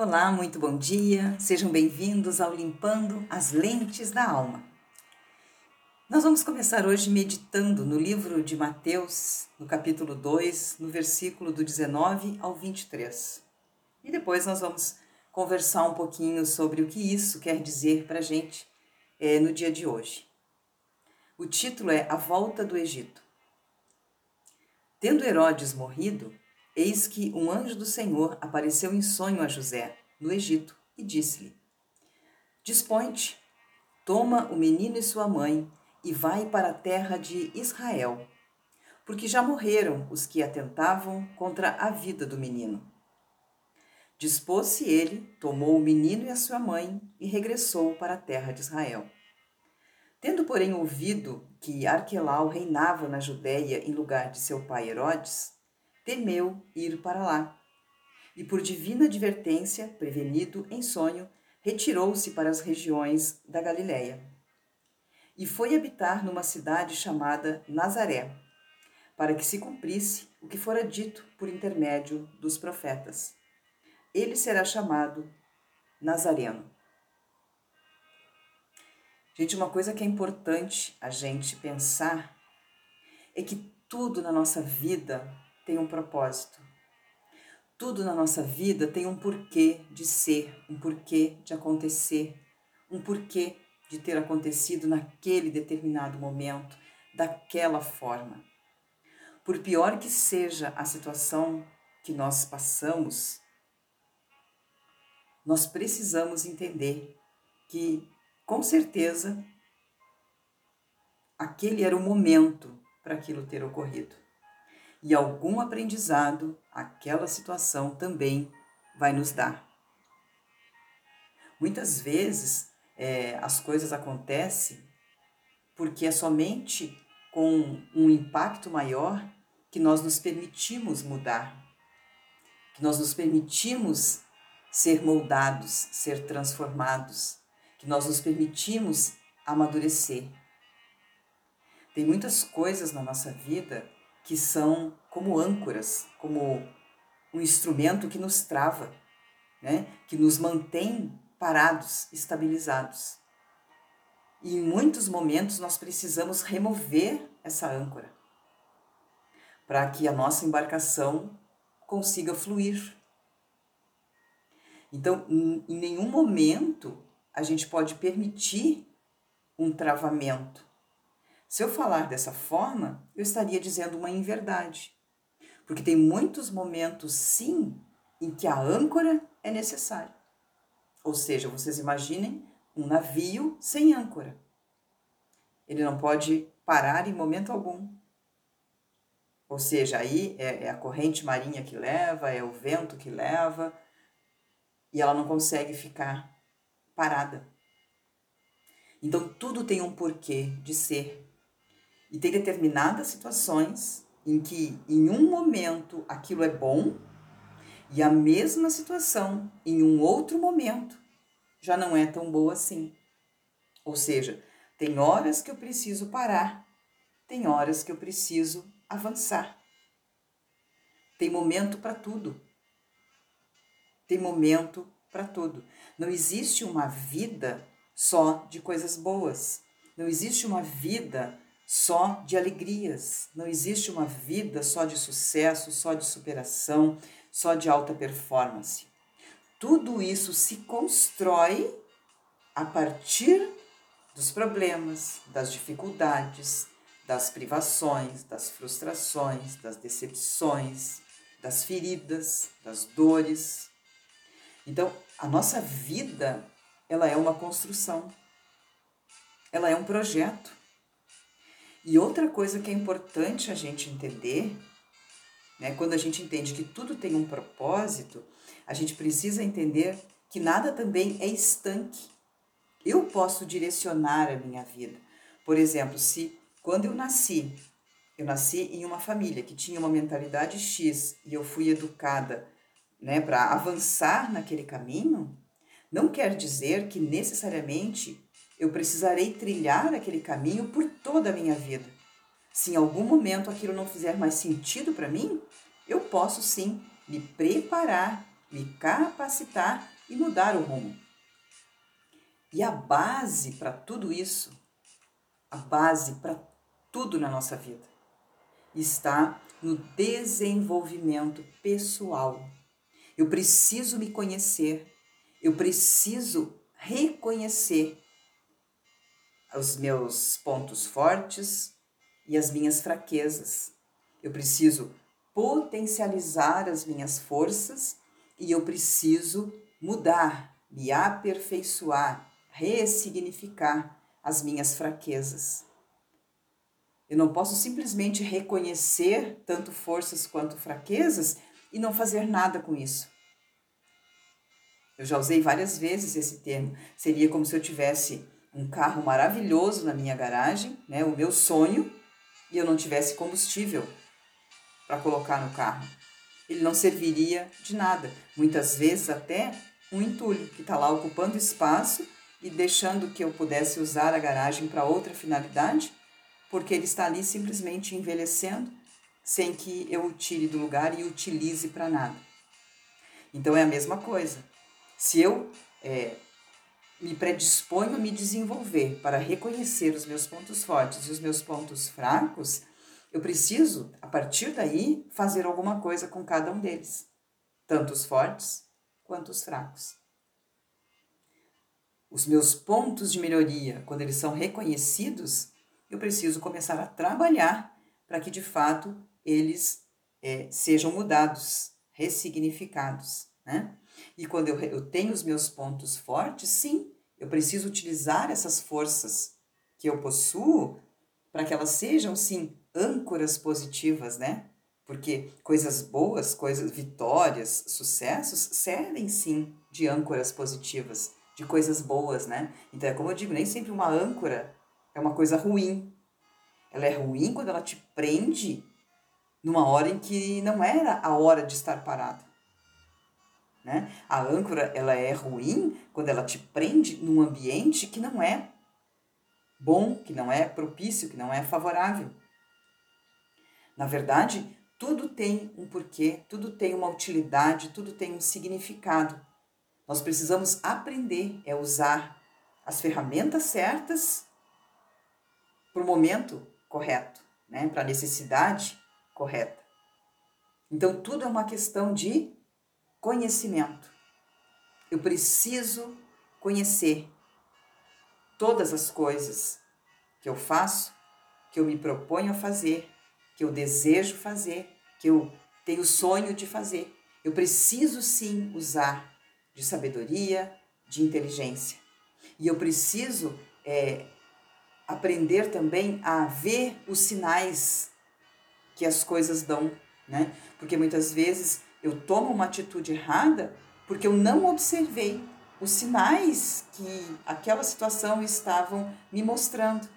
Olá, muito bom dia. Sejam bem-vindos ao Limpando as Lentes da Alma. Nós vamos começar hoje meditando no livro de Mateus, no capítulo 2, no versículo do 19 ao 23. E depois nós vamos conversar um pouquinho sobre o que isso quer dizer para a gente é, no dia de hoje. O título é A Volta do Egito. Tendo Herodes morrido, Eis que um anjo do Senhor apareceu em sonho a José, no Egito, e disse-lhe: Dispõe-te, toma o menino e sua mãe e vai para a terra de Israel, porque já morreram os que atentavam contra a vida do menino. Dispôs-se ele, tomou o menino e a sua mãe e regressou para a terra de Israel. Tendo, porém, ouvido que Arquelau reinava na Judéia em lugar de seu pai Herodes, temeu ir para lá. E por divina advertência, prevenido em sonho, retirou-se para as regiões da Galiléia. E foi habitar numa cidade chamada Nazaré, para que se cumprisse o que fora dito por intermédio dos profetas. Ele será chamado Nazareno. Gente, uma coisa que é importante a gente pensar é que tudo na nossa vida tem um propósito. Tudo na nossa vida tem um porquê de ser, um porquê de acontecer, um porquê de ter acontecido naquele determinado momento, daquela forma. Por pior que seja a situação que nós passamos, nós precisamos entender que, com certeza, aquele era o momento para aquilo ter ocorrido e algum aprendizado aquela situação também vai nos dar. Muitas vezes é, as coisas acontecem porque é somente com um impacto maior que nós nos permitimos mudar, que nós nos permitimos ser moldados, ser transformados, que nós nos permitimos amadurecer. Tem muitas coisas na nossa vida que são como âncoras, como um instrumento que nos trava, né? que nos mantém parados, estabilizados. E em muitos momentos nós precisamos remover essa âncora para que a nossa embarcação consiga fluir. Então, em nenhum momento a gente pode permitir um travamento. Se eu falar dessa forma, eu estaria dizendo uma inverdade. Porque tem muitos momentos, sim, em que a âncora é necessária. Ou seja, vocês imaginem um navio sem âncora. Ele não pode parar em momento algum. Ou seja, aí é, é a corrente marinha que leva, é o vento que leva, e ela não consegue ficar parada. Então tudo tem um porquê de ser. E tem determinadas situações em que, em um momento, aquilo é bom, e a mesma situação, em um outro momento, já não é tão boa assim. Ou seja, tem horas que eu preciso parar, tem horas que eu preciso avançar. Tem momento para tudo. Tem momento para tudo. Não existe uma vida só de coisas boas. Não existe uma vida só de alegrias. Não existe uma vida só de sucesso, só de superação, só de alta performance. Tudo isso se constrói a partir dos problemas, das dificuldades, das privações, das frustrações, das decepções, das feridas, das dores. Então, a nossa vida, ela é uma construção. Ela é um projeto. E outra coisa que é importante a gente entender, né, quando a gente entende que tudo tem um propósito, a gente precisa entender que nada também é estanque. Eu posso direcionar a minha vida. Por exemplo, se quando eu nasci, eu nasci em uma família que tinha uma mentalidade X e eu fui educada né, para avançar naquele caminho, não quer dizer que necessariamente eu precisarei trilhar aquele caminho por toda a minha vida. Se em algum momento aquilo não fizer mais sentido para mim, eu posso sim me preparar me capacitar e mudar o rumo. E a base para tudo isso, a base para tudo na nossa vida, está no desenvolvimento pessoal. Eu preciso me conhecer, eu preciso reconhecer os meus pontos fortes e as minhas fraquezas. Eu preciso potencializar as minhas forças e eu preciso mudar, me aperfeiçoar, ressignificar as minhas fraquezas. Eu não posso simplesmente reconhecer tanto forças quanto fraquezas e não fazer nada com isso. Eu já usei várias vezes esse termo. Seria como se eu tivesse um carro maravilhoso na minha garagem, né, o meu sonho, e eu não tivesse combustível para colocar no carro. Ele não serviria de nada. Muitas vezes até um entulho que está lá ocupando espaço e deixando que eu pudesse usar a garagem para outra finalidade, porque ele está ali simplesmente envelhecendo sem que eu o tire do lugar e utilize para nada. Então é a mesma coisa. Se eu é, me predisponho a me desenvolver para reconhecer os meus pontos fortes e os meus pontos fracos, eu preciso, a partir daí, fazer alguma coisa com cada um deles, tanto os fortes quanto os fracos. Os meus pontos de melhoria, quando eles são reconhecidos, eu preciso começar a trabalhar para que de fato eles é, sejam mudados, ressignificados. Né? E quando eu, eu tenho os meus pontos fortes, sim, eu preciso utilizar essas forças que eu possuo para que elas sejam, sim, âncoras positivas, né? Porque coisas boas, coisas, vitórias, sucessos servem sim de âncoras positivas, de coisas boas, né? Então é como eu digo, nem sempre uma âncora é uma coisa ruim. Ela é ruim quando ela te prende numa hora em que não era a hora de estar parado. Né? A âncora ela é ruim quando ela te prende num ambiente que não é bom, que não é propício, que não é favorável. Na verdade, tudo tem um porquê, tudo tem uma utilidade, tudo tem um significado. Nós precisamos aprender é usar as ferramentas certas para o momento correto, né? para a necessidade correta. Então, tudo é uma questão de conhecimento. Eu preciso conhecer todas as coisas que eu faço, que eu me proponho a fazer, que eu desejo fazer, que eu tenho sonho de fazer. Eu preciso sim usar de sabedoria, de inteligência. E eu preciso é, aprender também a ver os sinais que as coisas dão, né? Porque muitas vezes eu tomo uma atitude errada porque eu não observei os sinais que aquela situação estavam me mostrando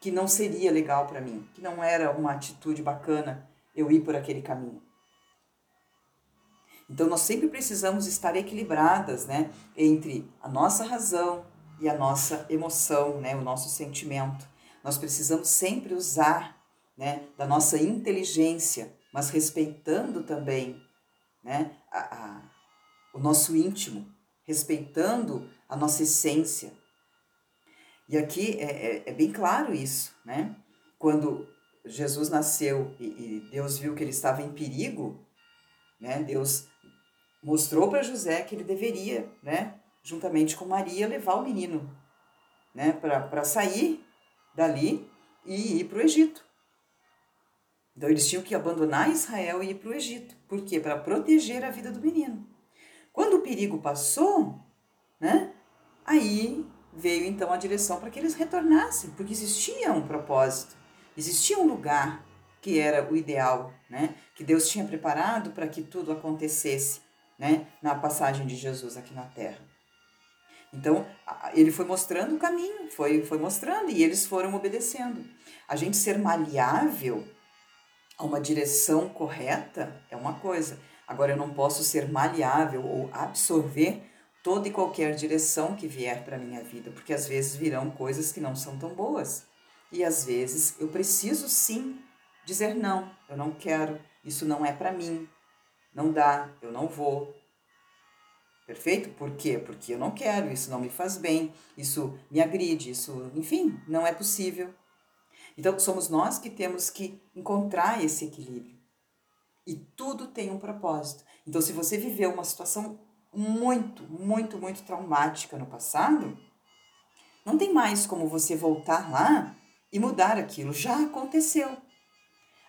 que não seria legal para mim, que não era uma atitude bacana eu ir por aquele caminho. Então nós sempre precisamos estar equilibradas, né, entre a nossa razão e a nossa emoção, né, o nosso sentimento. Nós precisamos sempre usar, né, da nossa inteligência mas respeitando também né, a, a, o nosso íntimo, respeitando a nossa essência. E aqui é, é, é bem claro isso, né? Quando Jesus nasceu e, e, Deus viu que ele estava em perigo, né? Deus mostrou para José que ele deveria, né? Juntamente com Maria, levar o menino, né? Para sair dali e ir para o Egito. Então eles tinham que abandonar Israel e ir para o Egito. Por quê? Para proteger a vida do menino. Quando o perigo passou, né? Aí veio então a direção para que eles retornassem, porque existia um propósito, existia um lugar que era o ideal, né? Que Deus tinha preparado para que tudo acontecesse, né? Na passagem de Jesus aqui na Terra. Então, ele foi mostrando o caminho, foi, foi mostrando e eles foram obedecendo. A gente ser maleável a uma direção correta é uma coisa. Agora, eu não posso ser maleável ou absorver toda e qualquer direção que vier para a minha vida, porque às vezes virão coisas que não são tão boas. E às vezes eu preciso sim dizer não, eu não quero, isso não é para mim. não dá, eu não vou. Perfeito? Por quê? Porque eu não quero, isso não me faz bem, isso me agride, isso, enfim, não é possível. Então, somos nós que temos que encontrar esse equilíbrio. E tudo tem um propósito. Então, se você viveu uma situação muito, muito, muito traumática no passado, não tem mais como você voltar lá e mudar aquilo. Já aconteceu.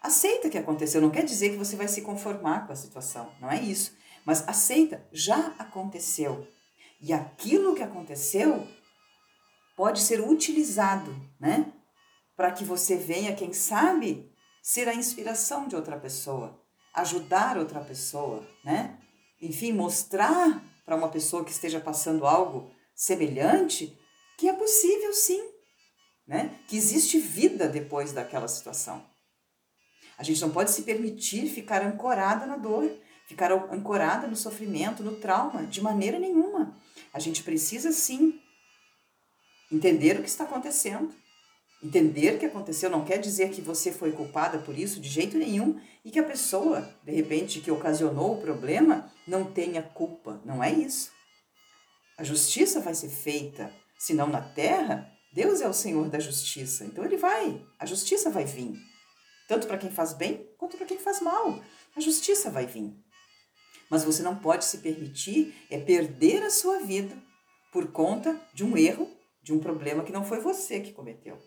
Aceita que aconteceu. Não quer dizer que você vai se conformar com a situação. Não é isso. Mas aceita, já aconteceu. E aquilo que aconteceu pode ser utilizado, né? Para que você venha, quem sabe, ser a inspiração de outra pessoa, ajudar outra pessoa, né? Enfim, mostrar para uma pessoa que esteja passando algo semelhante que é possível sim, né? Que existe vida depois daquela situação. A gente não pode se permitir ficar ancorada na dor, ficar ancorada no sofrimento, no trauma, de maneira nenhuma. A gente precisa sim entender o que está acontecendo. Entender que aconteceu não quer dizer que você foi culpada por isso de jeito nenhum e que a pessoa, de repente, que ocasionou o problema, não tenha culpa. Não é isso. A justiça vai ser feita, se não na terra, Deus é o Senhor da justiça. Então ele vai, a justiça vai vir. Tanto para quem faz bem quanto para quem faz mal. A justiça vai vir. Mas você não pode se permitir é perder a sua vida por conta de um erro, de um problema que não foi você que cometeu.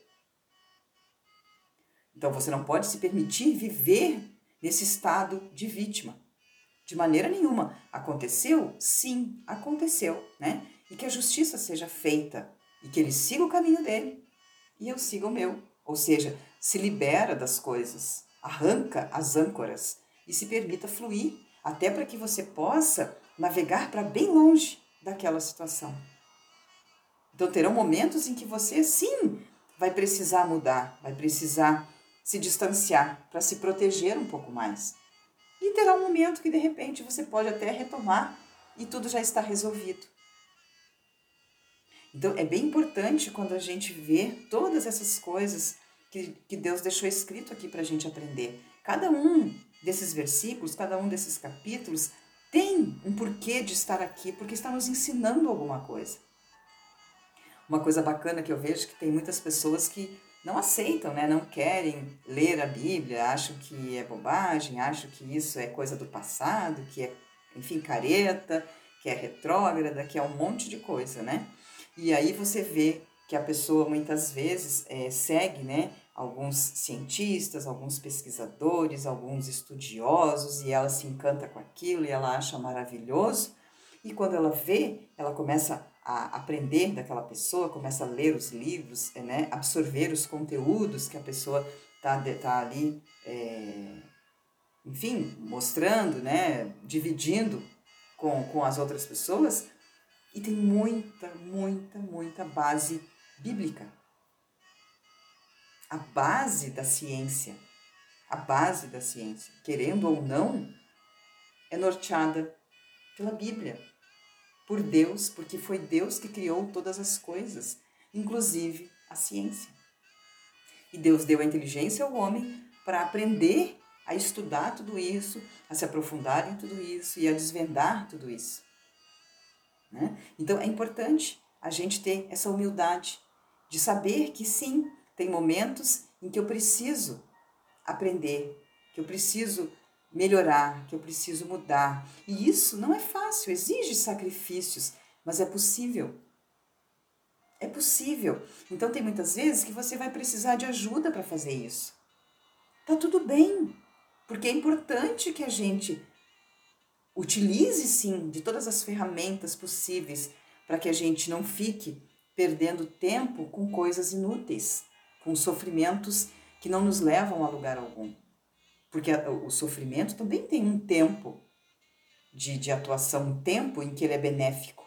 Então você não pode se permitir viver nesse estado de vítima. De maneira nenhuma. Aconteceu? Sim, aconteceu, né? e que a justiça seja feita e que ele siga o caminho dele e eu siga o meu. Ou seja, se libera das coisas, arranca as âncoras e se permita fluir, até para que você possa navegar para bem longe daquela situação. Então terão momentos em que você sim vai precisar mudar, vai precisar se distanciar para se proteger um pouco mais. E terá um momento que de repente você pode até retomar e tudo já está resolvido. Então, é bem importante quando a gente vê todas essas coisas que, que Deus deixou escrito aqui para a gente aprender. Cada um desses versículos, cada um desses capítulos tem um porquê de estar aqui, porque está nos ensinando alguma coisa. Uma coisa bacana que eu vejo é que tem muitas pessoas que não aceitam, né? não querem ler a Bíblia, acham que é bobagem, acham que isso é coisa do passado, que é, enfim, careta, que é retrógrada, que é um monte de coisa, né? E aí você vê que a pessoa muitas vezes é, segue né, alguns cientistas, alguns pesquisadores, alguns estudiosos, e ela se encanta com aquilo e ela acha maravilhoso. E quando ela vê, ela começa a aprender daquela pessoa, começa a ler os livros, é, né, absorver os conteúdos que a pessoa está tá ali, é, enfim, mostrando, né, dividindo com, com as outras pessoas, e tem muita, muita, muita base bíblica. A base da ciência, a base da ciência, querendo ou não, é norteada pela Bíblia, por Deus, porque foi Deus que criou todas as coisas, inclusive a ciência. E Deus deu a inteligência ao homem para aprender a estudar tudo isso, a se aprofundar em tudo isso e a desvendar tudo isso. Né? Então é importante a gente ter essa humildade de saber que sim, tem momentos em que eu preciso aprender, que eu preciso melhorar, que eu preciso mudar. E isso não é fácil, exige sacrifícios, mas é possível. É possível. Então tem muitas vezes que você vai precisar de ajuda para fazer isso. Tá tudo bem, porque é importante que a gente Utilize sim de todas as ferramentas possíveis para que a gente não fique perdendo tempo com coisas inúteis, com sofrimentos que não nos levam a lugar algum. Porque o sofrimento também tem um tempo de, de atuação, um tempo em que ele é benéfico,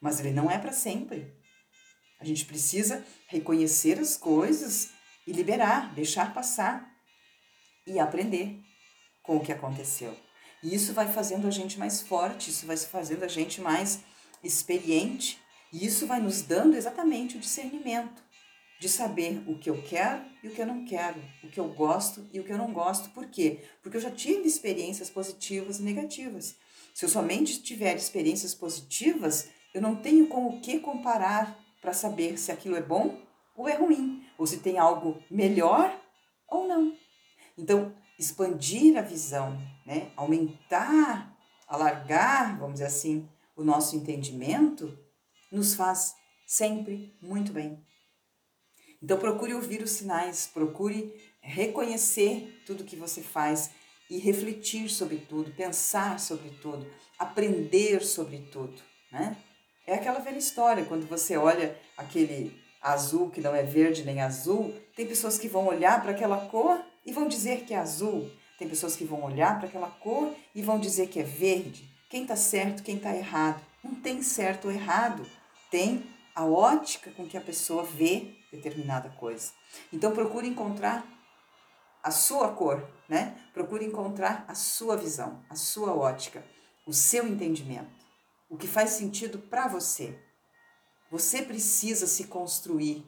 mas ele não é para sempre. A gente precisa reconhecer as coisas e liberar, deixar passar e aprender com o que aconteceu. E isso vai fazendo a gente mais forte, isso vai fazendo a gente mais experiente, e isso vai nos dando exatamente o discernimento de saber o que eu quero e o que eu não quero, o que eu gosto e o que eu não gosto. Por quê? Porque eu já tive experiências positivas e negativas. Se eu somente tiver experiências positivas, eu não tenho com o que comparar para saber se aquilo é bom ou é ruim, ou se tem algo melhor ou não. Então, expandir a visão, né? aumentar, alargar, vamos dizer assim, o nosso entendimento, nos faz sempre muito bem. Então procure ouvir os sinais, procure reconhecer tudo que você faz e refletir sobre tudo, pensar sobre tudo, aprender sobre tudo, né? É aquela velha história, quando você olha aquele azul que não é verde nem azul, tem pessoas que vão olhar para aquela cor e vão dizer que é azul, tem pessoas que vão olhar para aquela cor e vão dizer que é verde. Quem está certo, quem está errado? Não tem certo ou errado, tem a ótica com que a pessoa vê determinada coisa. Então procure encontrar a sua cor, né? Procure encontrar a sua visão, a sua ótica, o seu entendimento, o que faz sentido para você. Você precisa se construir,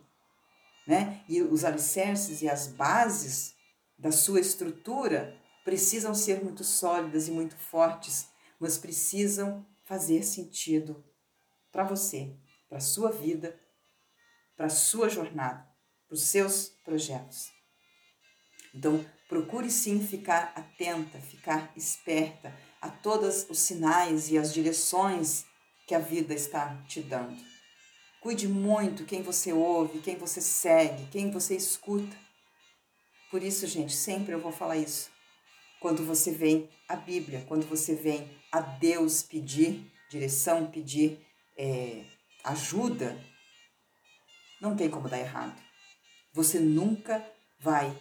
né? E os alicerces e as bases da sua estrutura precisam ser muito sólidas e muito fortes, mas precisam fazer sentido para você, para sua vida, para a sua jornada, para os seus projetos. Então, procure sim ficar atenta, ficar esperta a todos os sinais e as direções que a vida está te dando. Cuide muito quem você ouve, quem você segue, quem você escuta. Por isso, gente, sempre eu vou falar isso. Quando você vem à Bíblia, quando você vem a Deus pedir direção, pedir é, ajuda, não tem como dar errado. Você nunca vai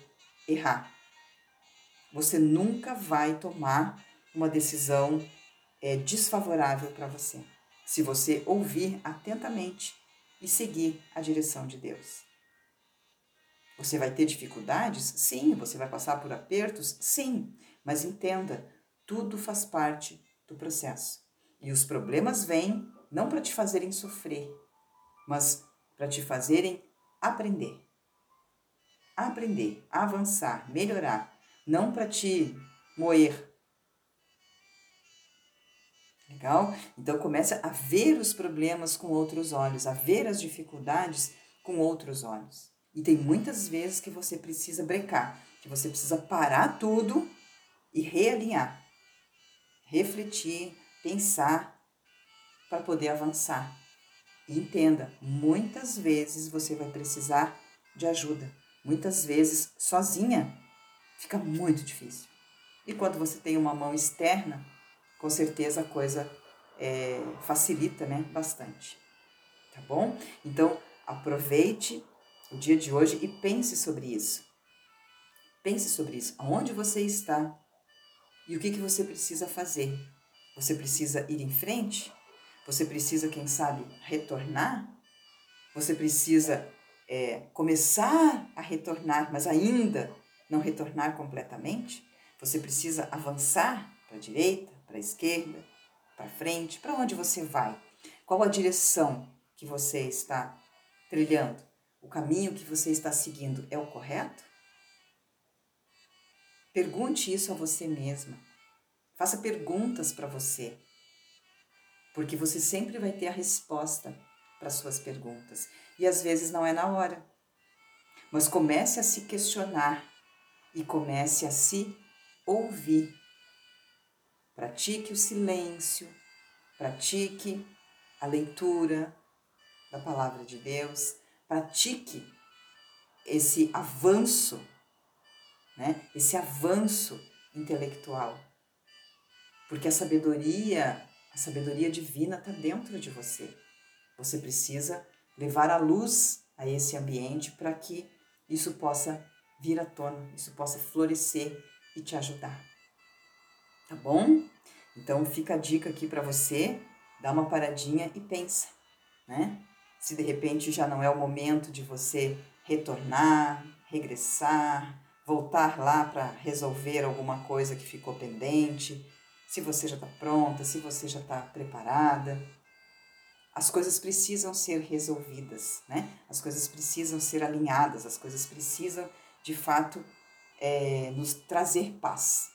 errar. Você nunca vai tomar uma decisão é, desfavorável para você, se você ouvir atentamente e seguir a direção de Deus. Você vai ter dificuldades? Sim. Você vai passar por apertos? Sim. Mas entenda, tudo faz parte do processo. E os problemas vêm não para te fazerem sofrer, mas para te fazerem aprender. Aprender, avançar, melhorar, não para te moer. Legal? Então comece a ver os problemas com outros olhos, a ver as dificuldades com outros olhos. E tem muitas vezes que você precisa brecar, que você precisa parar tudo e realinhar, refletir, pensar para poder avançar. Entenda, muitas vezes você vai precisar de ajuda. Muitas vezes sozinha fica muito difícil. E quando você tem uma mão externa, com certeza a coisa é, facilita né, bastante. Tá bom? Então aproveite o dia de hoje e pense sobre isso. Pense sobre isso. Aonde você está e o que, que você precisa fazer. Você precisa ir em frente você precisa, quem sabe, retornar. Você precisa é, começar a retornar, mas ainda não retornar completamente. Você precisa avançar para a direita, para a esquerda, para frente. Para onde você vai? Qual a direção que você está trilhando? O caminho que você está seguindo é o correto? Pergunte isso a você mesma. Faça perguntas para você porque você sempre vai ter a resposta para suas perguntas e às vezes não é na hora. Mas comece a se questionar e comece a se ouvir. Pratique o silêncio, pratique a leitura da palavra de Deus, pratique esse avanço, né? Esse avanço intelectual. Porque a sabedoria a sabedoria divina está dentro de você. Você precisa levar a luz a esse ambiente para que isso possa vir à tona, isso possa florescer e te ajudar. Tá bom? Então fica a dica aqui para você, dá uma paradinha e pensa, né? Se de repente já não é o momento de você retornar, regressar, voltar lá para resolver alguma coisa que ficou pendente, se você já está pronta, se você já está preparada. as coisas precisam ser resolvidas, né? As coisas precisam ser alinhadas, as coisas precisam, de fato, é, nos trazer paz.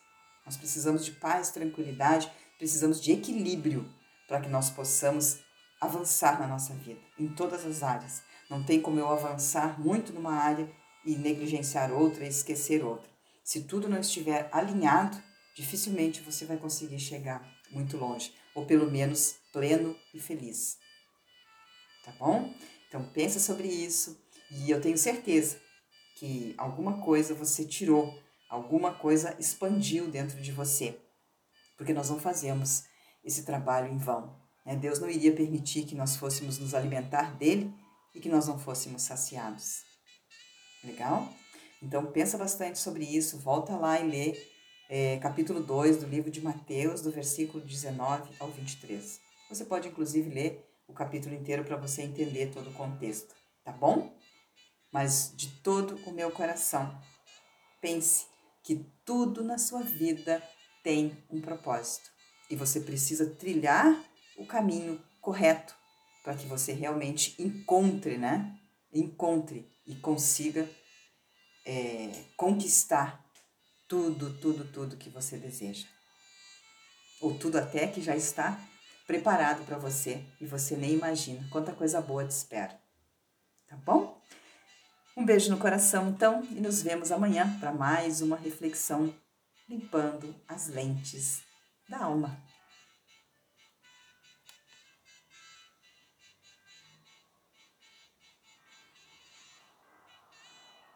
Nós precisamos de paz, tranquilidade, precisamos de equilíbrio para que nós possamos avançar na nossa vida, em todas as áreas. Não tem como eu avançar muito numa área e negligenciar outra e esquecer outra. Se tudo não estiver alinhado, dificilmente você vai conseguir chegar muito longe, ou pelo menos pleno e feliz. Tá bom? Então pensa sobre isso e eu tenho certeza que alguma coisa você tirou, alguma coisa expandiu dentro de você, porque nós não fazemos esse trabalho em vão. Né? Deus não iria permitir que nós fôssemos nos alimentar dele e que nós não fôssemos saciados. Legal? Então pensa bastante sobre isso, volta lá e lê é, capítulo 2 do livro de Mateus, do versículo 19 ao 23. Você pode inclusive ler o capítulo inteiro para você entender todo o contexto, tá bom? Mas de todo o meu coração, pense que tudo na sua vida tem um propósito e você precisa trilhar o caminho correto para que você realmente encontre, né? Encontre e consiga é, conquistar tudo, tudo, tudo que você deseja. Ou tudo até que já está preparado para você e você nem imagina quanta coisa boa te espera. Tá bom? Um beijo no coração, então, e nos vemos amanhã para mais uma reflexão limpando as lentes da alma.